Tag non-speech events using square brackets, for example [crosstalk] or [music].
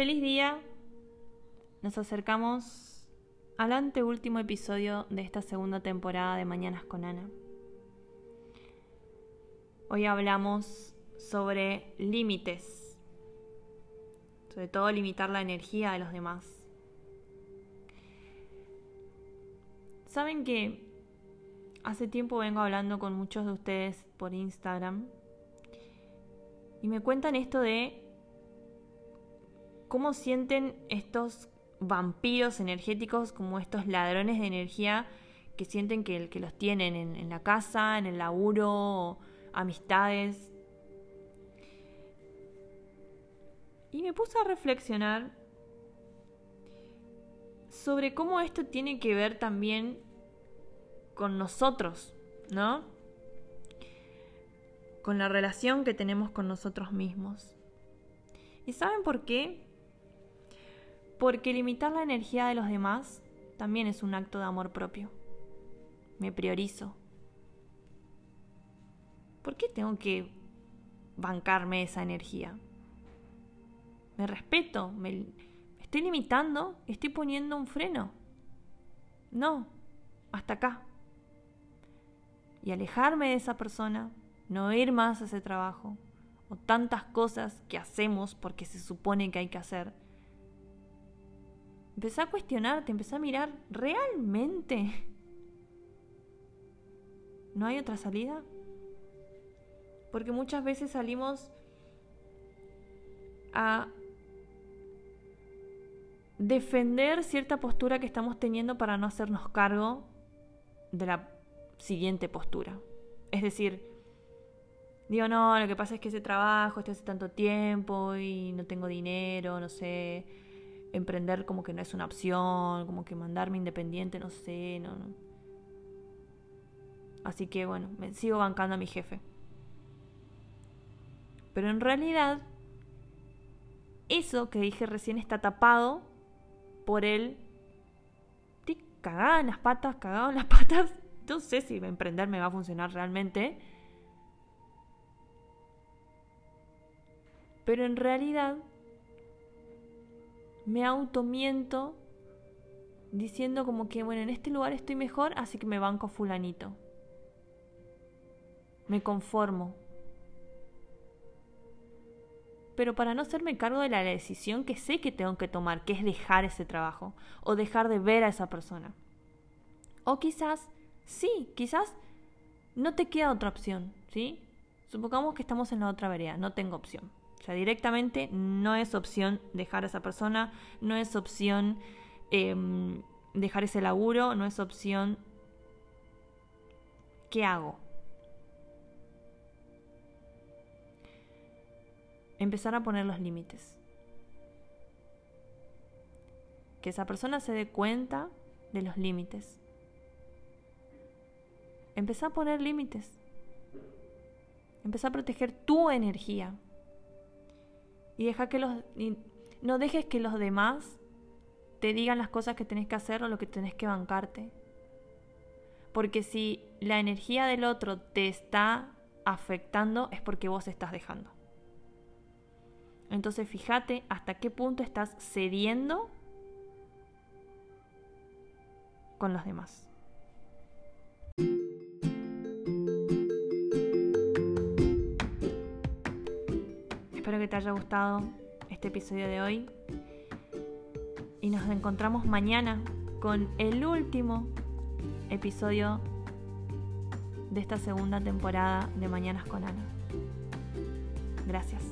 Feliz día. Nos acercamos al anteúltimo episodio de esta segunda temporada de Mañanas con Ana. Hoy hablamos sobre límites, sobre todo limitar la energía de los demás. Saben que hace tiempo vengo hablando con muchos de ustedes por Instagram y me cuentan esto de cómo sienten estos vampiros energéticos, como estos ladrones de energía que sienten que, los tienen en, la casa, en el laburo, amistades. Y me puse a reflexionar sobre cómo esto tiene que ver también con nosotros, ¿no? Con la relación que tenemos con nosotros mismos. ¿Y saben por qué? Porque limitar la energía de los demás también es un acto de amor propio. Me priorizo. ¿Por qué tengo que bancarme esa energía? Me respeto, me estoy limitando, estoy poniendo un freno. No, hasta acá. Y alejarme de esa persona, no ir más a ese trabajo, o tantas cosas que hacemos porque se supone que hay que hacer, Empecé a cuestionarte, empecé a mirar, ¿realmente no hay otra salida? Porque muchas veces salimos a defender cierta postura que estamos teniendo para no hacernos cargo de la siguiente postura. Es decir, digo, no, lo que pasa es que ese trabajo, estoy hace tanto tiempo y no tengo dinero, no sé, emprender como que no es una opción, como que mandarme independiente, no sé, no, Así que bueno, me sigo bancando a mi jefe. Pero en realidad, eso que dije recién está tapado por el... Cagada en las patas, cagado en las [laughs] patas. No sé si emprender me va a funcionar realmente. Pero en realidad me automiento diciendo como que, bueno, en este lugar estoy mejor, así que me banco fulanito. Me conformo. Pero para no hacerme cargo de la decisión que sé que tengo que tomar, que es dejar ese trabajo o dejar de ver a esa persona. O quizás, sí, quizás no te queda otra opción, ¿sí? Supongamos que estamos en la otra vereda, no tengo opción. O sea, directamente no es opción dejar a esa persona, no es opción em, dejar ese laburo, no es opción... ¿Qué hago? Empezar a poner los límites. Que esa persona se dé cuenta de los límites. Empezar a poner límites. Empezar a proteger tu energía. Y deja que los. no dejes que los demás te digan las cosas que tenés que hacer o lo que tenés que bancarte. Porque si la energía del otro te está afectando es porque vos estás dejando. Entonces fíjate hasta qué punto estás cediendo con los demás. Te haya gustado este episodio de hoy. Y nos encontramos mañana con el último episodio de esta segunda temporada de Mañanas con Ana. Gracias.